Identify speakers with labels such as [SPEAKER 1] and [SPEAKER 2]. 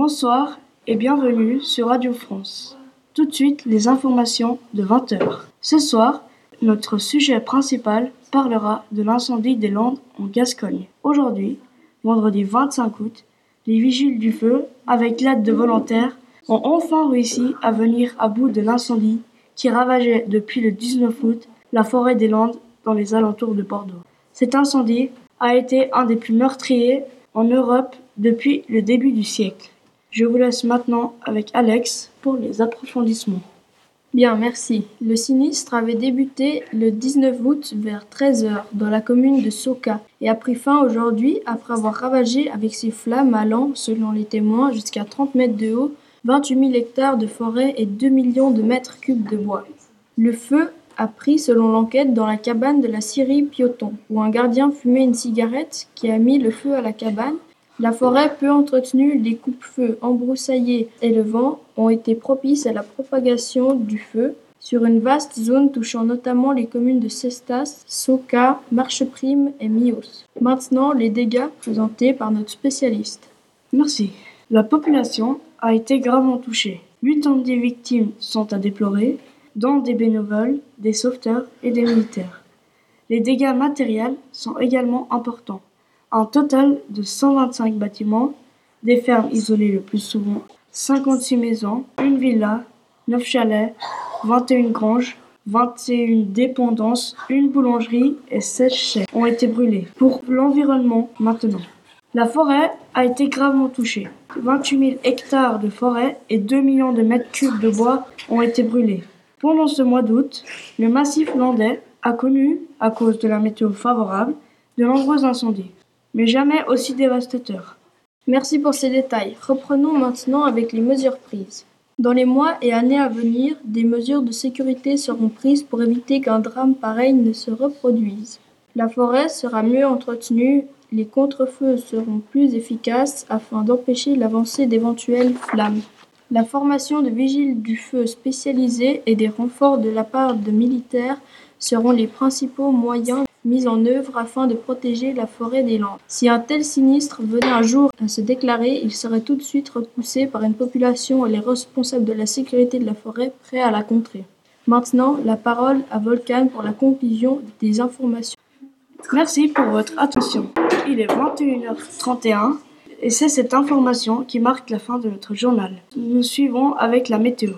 [SPEAKER 1] Bonsoir et bienvenue sur Radio France. Tout de suite, les informations de 20h. Ce soir, notre sujet principal parlera de l'incendie des Landes en Gascogne. Aujourd'hui, vendredi 25 août, les vigiles du feu, avec l'aide de volontaires, ont enfin réussi à venir à bout de l'incendie qui ravageait depuis le 19 août la forêt des Landes dans les alentours de Bordeaux. Cet incendie a été un des plus meurtriers en Europe depuis le début du siècle. Je vous laisse maintenant avec Alex pour les approfondissements.
[SPEAKER 2] Bien, merci. Le sinistre avait débuté le 19 août vers 13h dans la commune de Soka et a pris fin aujourd'hui après avoir ravagé avec ses flammes allant, selon les témoins, jusqu'à 30 mètres de haut, 28 000 hectares de forêt et 2 millions de mètres cubes de bois. Le feu a pris, selon l'enquête, dans la cabane de la Syrie Pioton, où un gardien fumait une cigarette qui a mis le feu à la cabane la forêt peu entretenue, les coupe-feux embroussaillés et le vent ont été propices à la propagation du feu sur une vaste zone touchant notamment les communes de Cestas, Soka, Marcheprime et Mios. Maintenant, les dégâts présentés par notre spécialiste.
[SPEAKER 1] Merci. La population a été gravement touchée. des victimes sont à déplorer, dont des bénévoles, des sauveteurs et des militaires. Les dégâts matériels sont également importants. Un total de 125 bâtiments, des fermes isolées le plus souvent, 56 maisons, une villa, 9 chalets, 21 granges, 21 dépendances, une boulangerie et 16 chais ont été brûlés. Pour l'environnement maintenant. La forêt a été gravement touchée. 28 000 hectares de forêt et 2 millions de mètres cubes de bois ont été brûlés. Pendant ce mois d'août, le massif landais a connu, à cause de la météo favorable, de nombreux incendies mais jamais aussi dévastateur.
[SPEAKER 2] Merci pour ces détails. Reprenons maintenant avec les mesures prises. Dans les mois et années à venir, des mesures de sécurité seront prises pour éviter qu'un drame pareil ne se reproduise. La forêt sera mieux entretenue, les contre-feux seront plus efficaces afin d'empêcher l'avancée d'éventuelles flammes. La formation de vigiles du feu spécialisés et des renforts de la part de militaires seront les principaux moyens mis en œuvre afin de protéger la forêt des Landes. Si un tel sinistre venait un jour à se déclarer, il serait tout de suite repoussé par une population et les responsables de la sécurité de la forêt prêts à la contrer. Maintenant, la parole à Volcan pour la conclusion des informations.
[SPEAKER 1] Merci pour votre attention. Il est 21h31 et c'est cette information qui marque la fin de notre journal. Nous suivons avec la météo.